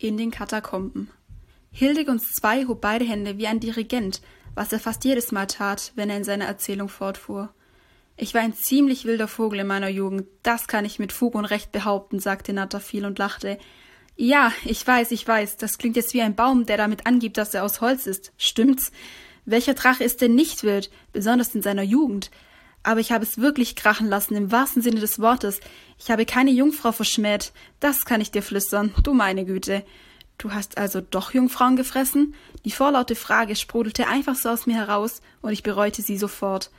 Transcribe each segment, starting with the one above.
in den Katakomben. Hildegunds II hob beide Hände wie ein Dirigent, was er fast jedes Mal tat, wenn er in seiner Erzählung fortfuhr. Ich war ein ziemlich wilder Vogel in meiner Jugend, das kann ich mit Fug und Recht behaupten, sagte Natterfiel und lachte. Ja, ich weiß, ich weiß, das klingt jetzt wie ein Baum, der damit angibt, dass er aus Holz ist. Stimmt's? Welcher Drache ist denn nicht wild, besonders in seiner Jugend? Aber ich habe es wirklich krachen lassen, im wahrsten Sinne des Wortes. Ich habe keine Jungfrau verschmäht. Das kann ich dir flüstern, du meine Güte. Du hast also doch Jungfrauen gefressen? Die vorlaute Frage sprudelte einfach so aus mir heraus, und ich bereute sie sofort.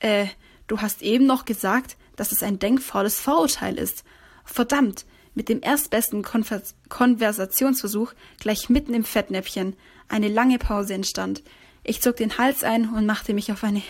Äh, du hast eben noch gesagt, dass es ein denkfaules Vorurteil ist. Verdammt, mit dem erstbesten Konvers Konversationsversuch gleich mitten im Fettnäpfchen. Eine lange Pause entstand. Ich zog den Hals ein und machte mich auf eine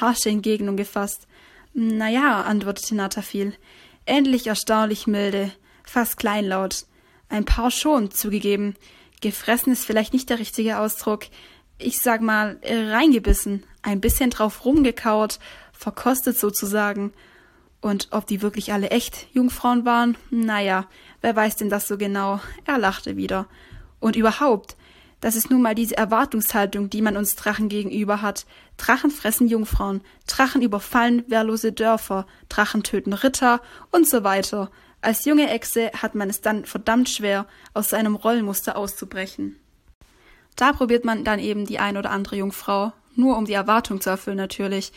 harsche Entgegnung gefasst. Na ja, antwortete Natafil. Endlich erstaunlich milde, fast kleinlaut. Ein paar schon, zugegeben. Gefressen ist vielleicht nicht der richtige Ausdruck. Ich sag mal, reingebissen, ein bisschen drauf rumgekaut, verkostet sozusagen. Und ob die wirklich alle echt Jungfrauen waren? Naja, wer weiß denn das so genau? Er lachte wieder. Und überhaupt, das ist nun mal diese Erwartungshaltung, die man uns Drachen gegenüber hat. Drachen fressen Jungfrauen, Drachen überfallen wehrlose Dörfer, Drachen töten Ritter und so weiter. Als junge Echse hat man es dann verdammt schwer, aus seinem Rollenmuster auszubrechen. Da probiert man dann eben die ein oder andere Jungfrau, nur um die Erwartung zu erfüllen natürlich.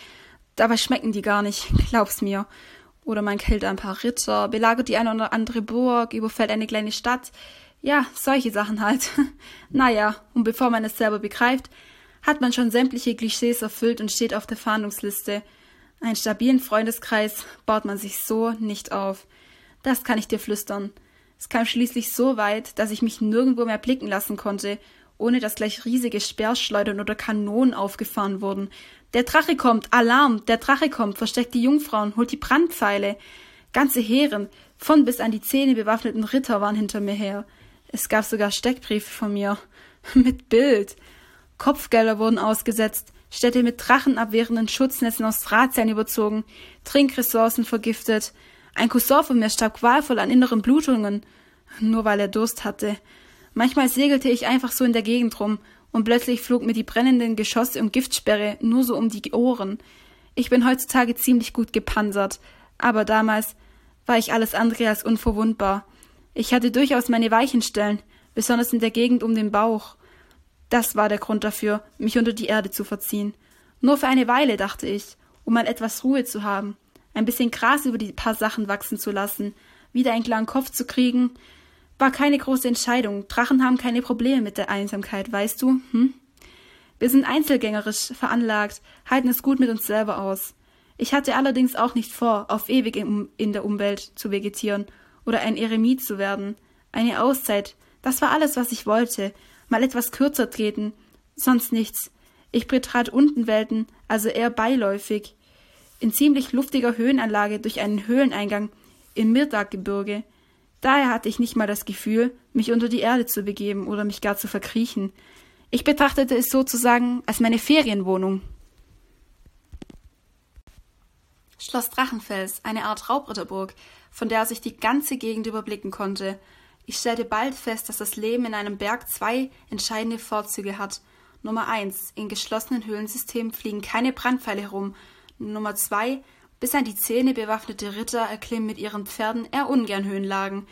Dabei schmecken die gar nicht, glaub's mir. Oder man killt ein paar Ritter, belagert die eine oder andere Burg, überfällt eine kleine Stadt. Ja, solche Sachen halt. naja, und bevor man es selber begreift, hat man schon sämtliche Klischees erfüllt und steht auf der Fahndungsliste. Einen stabilen Freundeskreis baut man sich so nicht auf. Das kann ich dir flüstern. Es kam schließlich so weit, dass ich mich nirgendwo mehr blicken lassen konnte, ohne dass gleich riesige Speerschleudern oder Kanonen aufgefahren wurden. Der Drache kommt, Alarm, der Drache kommt, versteckt die Jungfrauen, holt die Brandpfeile. Ganze Heeren, von bis an die Zähne bewaffneten Ritter waren hinter mir her. Es gab sogar Steckbriefe von mir. mit Bild. Kopfgelder wurden ausgesetzt, Städte mit drachenabwehrenden Schutznetzen aus Drahtseilen überzogen, Trinkressourcen vergiftet, ein Cousin von mir starb qualvoll an inneren Blutungen, nur weil er Durst hatte. Manchmal segelte ich einfach so in der Gegend rum, und plötzlich flog mir die brennenden Geschosse und Giftsperre nur so um die Ohren. Ich bin heutzutage ziemlich gut gepanzert, aber damals war ich alles andere als unverwundbar. Ich hatte durchaus meine weichen Stellen, besonders in der Gegend um den Bauch. Das war der Grund dafür, mich unter die Erde zu verziehen. Nur für eine Weile, dachte ich, um mal etwas Ruhe zu haben ein bisschen Gras über die paar Sachen wachsen zu lassen, wieder einen klaren Kopf zu kriegen, war keine große Entscheidung. Drachen haben keine Probleme mit der Einsamkeit, weißt du? Hm? Wir sind einzelgängerisch veranlagt, halten es gut mit uns selber aus. Ich hatte allerdings auch nicht vor, auf ewig in der Umwelt zu vegetieren oder ein Eremit zu werden. Eine Auszeit, das war alles, was ich wollte. Mal etwas kürzer treten, sonst nichts. Ich betrat Untenwelten, also eher beiläufig in ziemlich luftiger Höhenanlage durch einen Höhleneingang im Mirdaggebirge. Daher hatte ich nicht mal das Gefühl, mich unter die Erde zu begeben oder mich gar zu verkriechen. Ich betrachtete es sozusagen als meine Ferienwohnung. Schloss Drachenfels, eine Art Raubritterburg, von der sich die ganze Gegend überblicken konnte. Ich stellte bald fest, dass das Leben in einem Berg zwei entscheidende Vorzüge hat. Nummer eins: In geschlossenen Höhlensystemen fliegen keine Brandpfeile herum, Nummer zwei bis an die Zähne bewaffnete Ritter erklimmen mit ihren Pferden eher ungern Höhenlagen.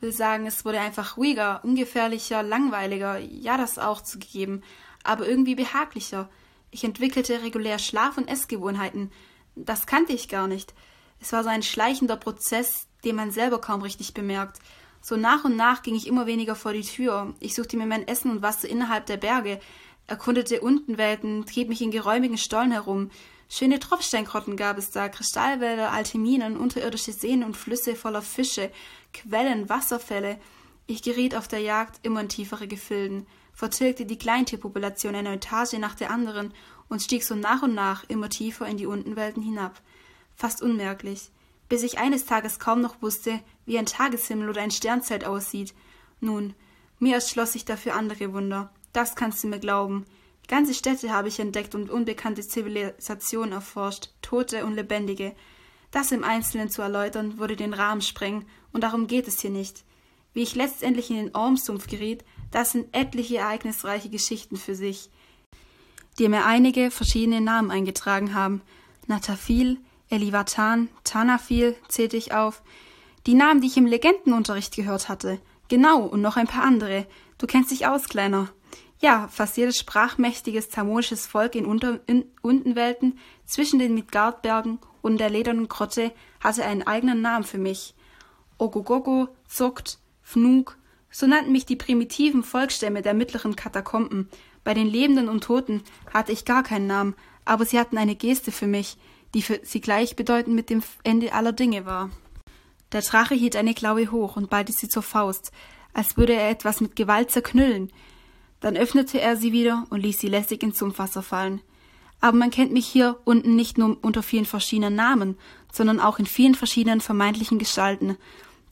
Will sagen, es wurde einfach ruhiger, ungefährlicher, langweiliger, ja das auch zugegeben, aber irgendwie behaglicher. Ich entwickelte regulär Schlaf- und Essgewohnheiten. Das kannte ich gar nicht. Es war so ein schleichender Prozess, den man selber kaum richtig bemerkt. So nach und nach ging ich immer weniger vor die Tür. Ich suchte mir mein Essen und Wasser innerhalb der Berge, erkundete Untenwelten, trieb mich in geräumigen Stollen herum, Schöne Tropfsteingrotten gab es da, Kristallwälder, alte Minen, unterirdische Seen und Flüsse voller Fische, Quellen, Wasserfälle. Ich geriet auf der Jagd immer in tiefere Gefilden, vertilgte die Kleintierpopulation eine Etage nach der anderen und stieg so nach und nach immer tiefer in die Untenwelten hinab. Fast unmerklich, bis ich eines Tages kaum noch wusste, wie ein Tageshimmel oder ein Sternzelt aussieht. Nun, mir erschloss sich dafür andere Wunder. Das kannst du mir glauben. Ganze Städte habe ich entdeckt und unbekannte Zivilisationen erforscht, tote und lebendige. Das im Einzelnen zu erläutern, würde den Rahmen sprengen, und darum geht es hier nicht. Wie ich letztendlich in den Ormsumpf geriet, das sind etliche ereignisreiche Geschichten für sich, die mir einige verschiedene Namen eingetragen haben. Natafil, Elivatan, Tanafil zählte ich auf. Die Namen, die ich im Legendenunterricht gehört hatte. Genau, und noch ein paar andere. Du kennst dich aus, Kleiner. Ja, fast jedes sprachmächtiges zamonisches Volk in, Unter in Untenwelten zwischen den Midgardbergen und der ledernen Grotte hatte einen eigenen Namen für mich. Ogogogo, Zuckt, Fnug, so nannten mich die primitiven Volksstämme der mittleren Katakomben. Bei den Lebenden und Toten hatte ich gar keinen Namen, aber sie hatten eine Geste für mich, die für sie gleichbedeutend mit dem Ende aller Dinge war. Der Drache hielt eine Klaue hoch und ballte sie zur Faust, als würde er etwas mit Gewalt zerknüllen. Dann öffnete er sie wieder und ließ sie lässig ins Sumpfwasser fallen. Aber man kennt mich hier unten nicht nur unter vielen verschiedenen Namen, sondern auch in vielen verschiedenen vermeintlichen Gestalten.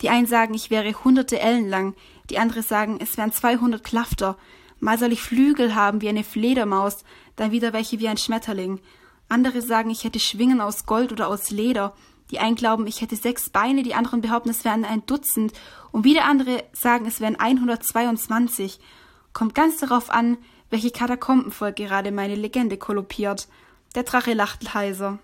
Die einen sagen, ich wäre hunderte Ellen lang, die andere sagen, es wären zweihundert Klafter. Mal soll ich Flügel haben wie eine Fledermaus, dann wieder welche wie ein Schmetterling. Andere sagen, ich hätte Schwingen aus Gold oder aus Leder. Die einen glauben, ich hätte sechs Beine, die anderen behaupten, es wären ein Dutzend. Und wieder andere sagen, es wären 122. Kommt ganz darauf an, welche Katakombenvolk gerade meine Legende kollopiert. Der Drache lacht heiser.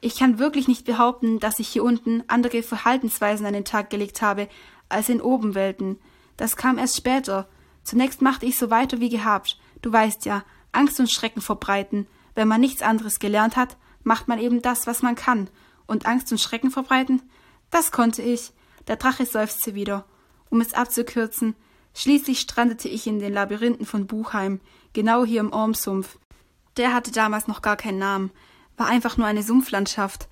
Ich kann wirklich nicht behaupten, dass ich hier unten andere Verhaltensweisen an den Tag gelegt habe als in Obenwelten. Das kam erst später. Zunächst machte ich so weiter wie gehabt. Du weißt ja, Angst und Schrecken verbreiten. Wenn man nichts anderes gelernt hat, macht man eben das, was man kann. Und Angst und Schrecken verbreiten? Das konnte ich. Der Drache seufzte wieder. Um es abzukürzen, Schließlich strandete ich in den Labyrinthen von Buchheim, genau hier im Ormsumpf. Der hatte damals noch gar keinen Namen, war einfach nur eine Sumpflandschaft.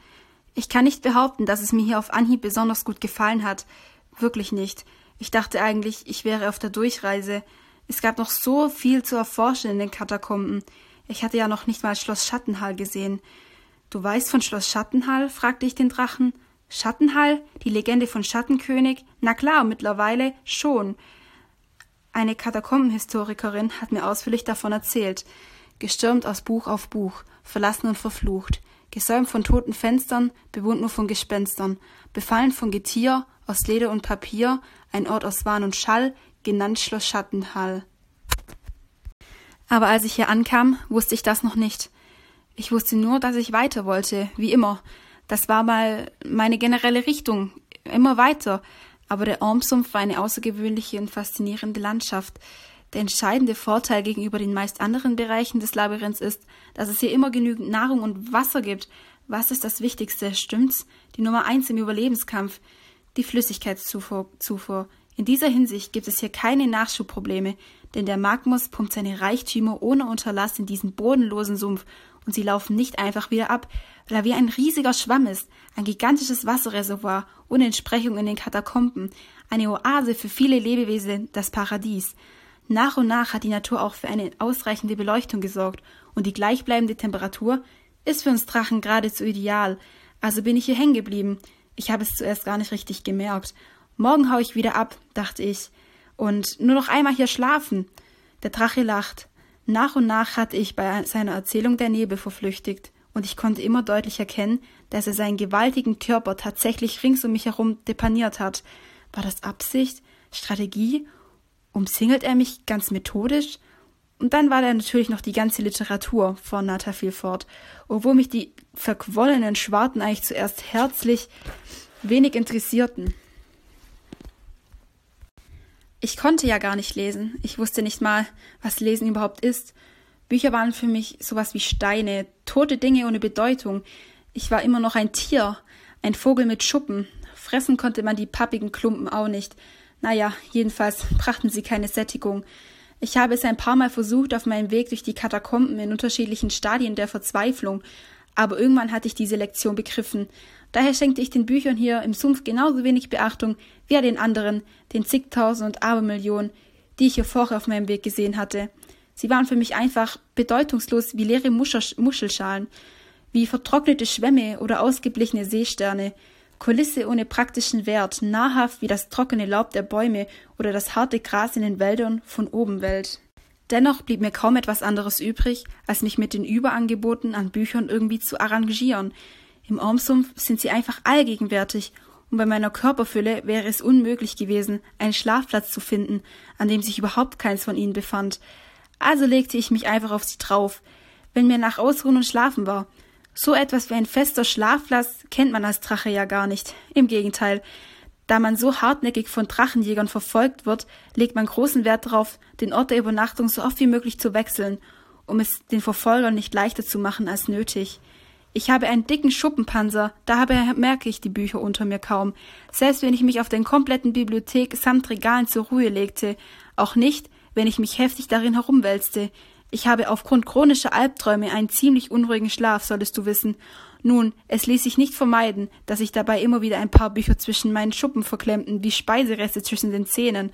Ich kann nicht behaupten, dass es mir hier auf Anhieb besonders gut gefallen hat. Wirklich nicht. Ich dachte eigentlich, ich wäre auf der Durchreise. Es gab noch so viel zu erforschen in den Katakomben. Ich hatte ja noch nicht mal Schloss Schattenhall gesehen. Du weißt von Schloss Schattenhall? fragte ich den Drachen. Schattenhall? Die Legende von Schattenkönig? Na klar, mittlerweile schon. Eine Katakombenhistorikerin hat mir ausführlich davon erzählt, gestürmt aus Buch auf Buch, verlassen und verflucht, gesäumt von toten Fenstern, bewohnt nur von Gespenstern, befallen von Getier, aus Leder und Papier, ein Ort aus Wahn und Schall, genannt Schloss Schattenhall. Aber als ich hier ankam, wusste ich das noch nicht. Ich wusste nur, dass ich weiter wollte, wie immer. Das war mal meine generelle Richtung, immer weiter, aber der Ormsumpf war eine außergewöhnliche und faszinierende Landschaft. Der entscheidende Vorteil gegenüber den meist anderen Bereichen des Labyrinths ist, dass es hier immer genügend Nahrung und Wasser gibt. Was ist das Wichtigste, stimmt's? Die Nummer eins im Überlebenskampf. Die Flüssigkeitszufuhr. Zufuhr. In dieser Hinsicht gibt es hier keine Nachschubprobleme, denn der Magmus pumpt seine Reichtümer ohne Unterlass in diesen bodenlosen Sumpf und sie laufen nicht einfach wieder ab, weil er wie ein riesiger Schwamm ist, ein gigantisches Wasserreservoir ohne Entsprechung in den Katakomben, eine Oase für viele Lebewesen, das Paradies. Nach und nach hat die Natur auch für eine ausreichende Beleuchtung gesorgt und die gleichbleibende Temperatur ist für uns Drachen geradezu ideal. Also bin ich hier hängen geblieben. Ich habe es zuerst gar nicht richtig gemerkt. Morgen hau ich wieder ab, dachte ich. Und nur noch einmal hier schlafen. Der Drache lacht. Nach und nach hatte ich bei seiner Erzählung der Nebel verflüchtigt, und ich konnte immer deutlich erkennen, dass er seinen gewaltigen Körper tatsächlich rings um mich herum depaniert hat. War das Absicht? Strategie? Umsingelt er mich ganz methodisch? Und dann war da natürlich noch die ganze Literatur von Natafil fort, obwohl mich die verquollenen Schwarten eigentlich zuerst herzlich wenig interessierten. Ich konnte ja gar nicht lesen. Ich wusste nicht mal, was Lesen überhaupt ist. Bücher waren für mich sowas wie Steine, tote Dinge ohne Bedeutung. Ich war immer noch ein Tier, ein Vogel mit Schuppen. Fressen konnte man die pappigen Klumpen auch nicht. Naja, jedenfalls brachten sie keine Sättigung. Ich habe es ein paar Mal versucht auf meinem Weg durch die Katakomben in unterschiedlichen Stadien der Verzweiflung, aber irgendwann hatte ich diese Lektion begriffen. Daher schenkte ich den Büchern hier im Sumpf genauso wenig Beachtung wie den anderen, den zigtausend und Abermillionen, die ich hier vorher auf meinem Weg gesehen hatte. Sie waren für mich einfach bedeutungslos wie leere Muschelschalen, wie vertrocknete Schwämme oder ausgeblichene Seesterne, Kulisse ohne praktischen Wert, nahrhaft wie das trockene Laub der Bäume oder das harte Gras in den Wäldern von Obenwelt. Dennoch blieb mir kaum etwas anderes übrig, als mich mit den Überangeboten an Büchern irgendwie zu arrangieren, im Ormsumpf sind sie einfach allgegenwärtig und bei meiner Körperfülle wäre es unmöglich gewesen, einen Schlafplatz zu finden, an dem sich überhaupt keins von ihnen befand. Also legte ich mich einfach auf sie drauf, wenn mir nach Ausruhen und Schlafen war. So etwas wie ein fester Schlafplatz kennt man als Drache ja gar nicht. Im Gegenteil. Da man so hartnäckig von Drachenjägern verfolgt wird, legt man großen Wert darauf, den Ort der Übernachtung so oft wie möglich zu wechseln, um es den Verfolgern nicht leichter zu machen als nötig. Ich habe einen dicken Schuppenpanzer, daher merke ich die Bücher unter mir kaum, selbst wenn ich mich auf den kompletten Bibliothek samt Regalen zur Ruhe legte, auch nicht, wenn ich mich heftig darin herumwälzte. Ich habe aufgrund chronischer Albträume einen ziemlich unruhigen Schlaf, solltest du wissen. Nun, es ließ sich nicht vermeiden, dass ich dabei immer wieder ein paar Bücher zwischen meinen Schuppen verklemmten, wie Speisereste zwischen den Zähnen.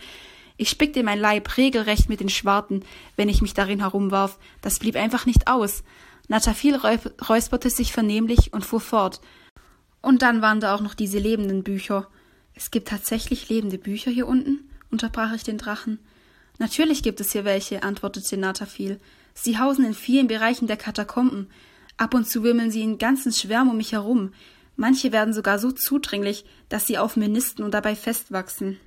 Ich spickte mein Leib regelrecht mit den Schwarten, wenn ich mich darin herumwarf. Das blieb einfach nicht aus. Natafil räusperte sich vernehmlich und fuhr fort. Und dann waren da auch noch diese lebenden Bücher. Es gibt tatsächlich lebende Bücher hier unten? unterbrach ich den Drachen. Natürlich gibt es hier welche, antwortete Natafil. Sie hausen in vielen Bereichen der Katakomben. Ab und zu wimmeln sie in ganzen Schwärmen um mich herum. Manche werden sogar so zudringlich, dass sie auf mir nisten und dabei festwachsen.